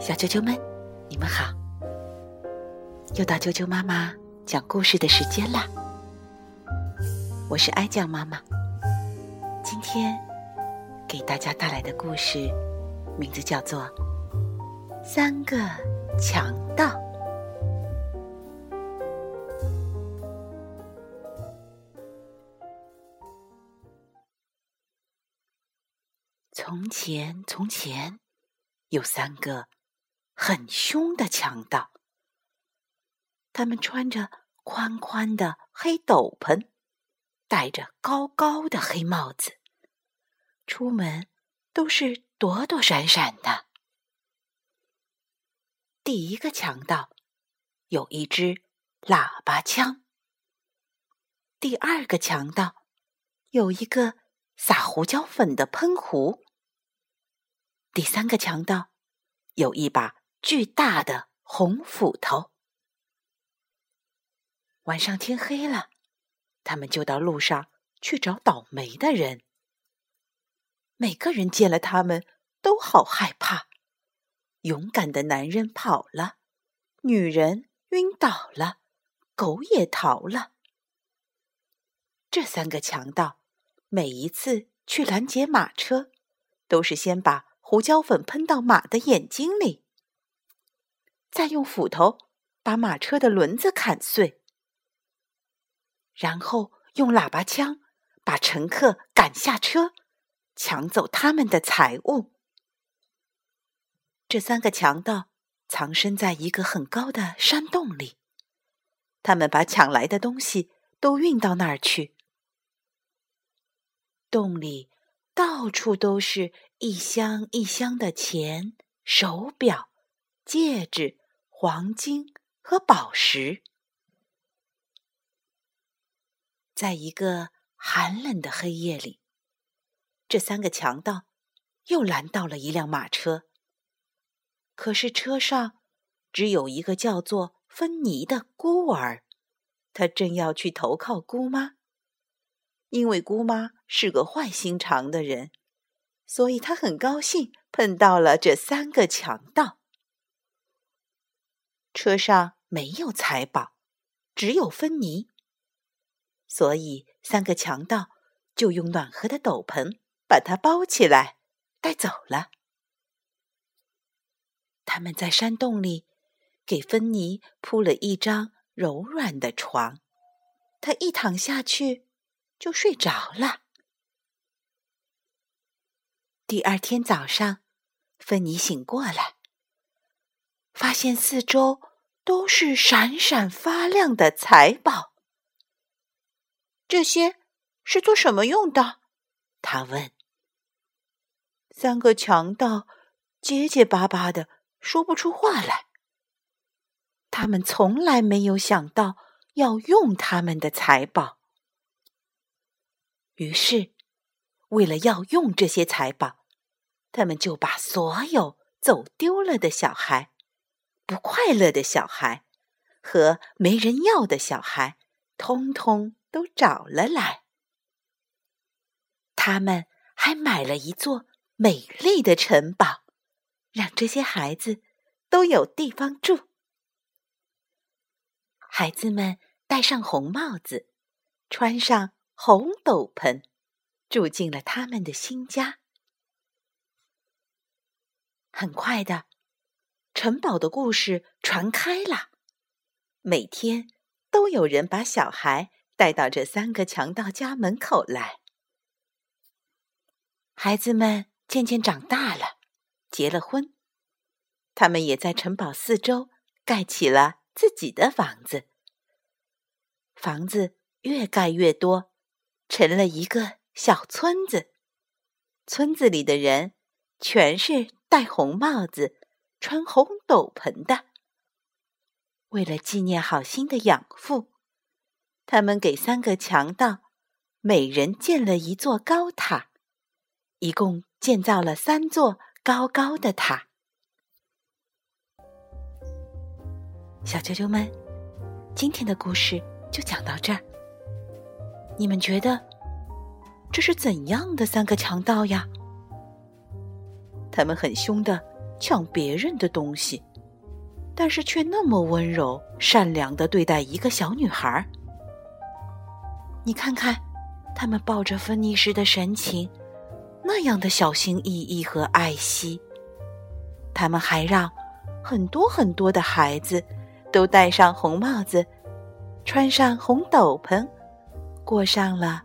小啾啾们，你们好！又到啾啾妈妈讲故事的时间啦。我是哀酱妈妈，今天给大家带来的故事名字叫做《三个强盗》。从前，从前有三个很凶的强盗，他们穿着宽宽的黑斗篷，戴着高高的黑帽子，出门都是躲躲闪闪的。第一个强盗有一支喇叭枪，第二个强盗有一个撒胡椒粉的喷壶。第三个强盗有一把巨大的红斧头。晚上天黑了，他们就到路上去找倒霉的人。每个人见了他们都好害怕。勇敢的男人跑了，女人晕倒了，狗也逃了。这三个强盗每一次去拦截马车，都是先把。胡椒粉喷到马的眼睛里，再用斧头把马车的轮子砍碎，然后用喇叭枪把乘客赶下车，抢走他们的财物。这三个强盗藏身在一个很高的山洞里，他们把抢来的东西都运到那儿去。洞里到处都是。一箱一箱的钱、手表、戒指、黄金和宝石，在一个寒冷的黑夜里，这三个强盗又拦到了一辆马车。可是车上只有一个叫做芬妮的孤儿，他正要去投靠姑妈，因为姑妈是个坏心肠的人。所以他很高兴碰到了这三个强盗。车上没有财宝，只有芬妮，所以三个强盗就用暖和的斗篷把它包起来带走了。他们在山洞里给芬妮铺了一张柔软的床，她一躺下去就睡着了。第二天早上，芬妮醒过来，发现四周都是闪闪发亮的财宝。这些是做什么用的？他问。三个强盗结结巴巴的说不出话来。他们从来没有想到要用他们的财宝，于是为了要用这些财宝。他们就把所有走丢了的小孩、不快乐的小孩和没人要的小孩，通通都找了来。他们还买了一座美丽的城堡，让这些孩子都有地方住。孩子们戴上红帽子，穿上红斗篷，住进了他们的新家。很快的，城堡的故事传开了。每天都有人把小孩带到这三个强盗家门口来。孩子们渐渐长大了，结了婚，他们也在城堡四周盖起了自己的房子。房子越盖越多，成了一个小村子。村子里的人全是。戴红帽子、穿红斗篷的，为了纪念好心的养父，他们给三个强盗每人建了一座高塔，一共建造了三座高高的塔。小啾啾们，今天的故事就讲到这儿。你们觉得这是怎样的三个强盗呀？他们很凶的抢别人的东西，但是却那么温柔善良的对待一个小女孩。你看看，他们抱着芬妮时的神情，那样的小心翼翼和爱惜。他们还让很多很多的孩子都戴上红帽子，穿上红斗篷，过上了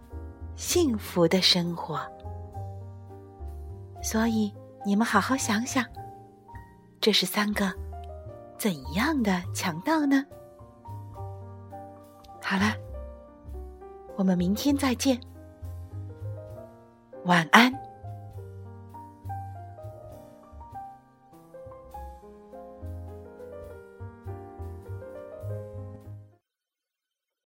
幸福的生活。所以，你们好好想想，这是三个怎样的强盗呢？好了，我们明天再见，晚安。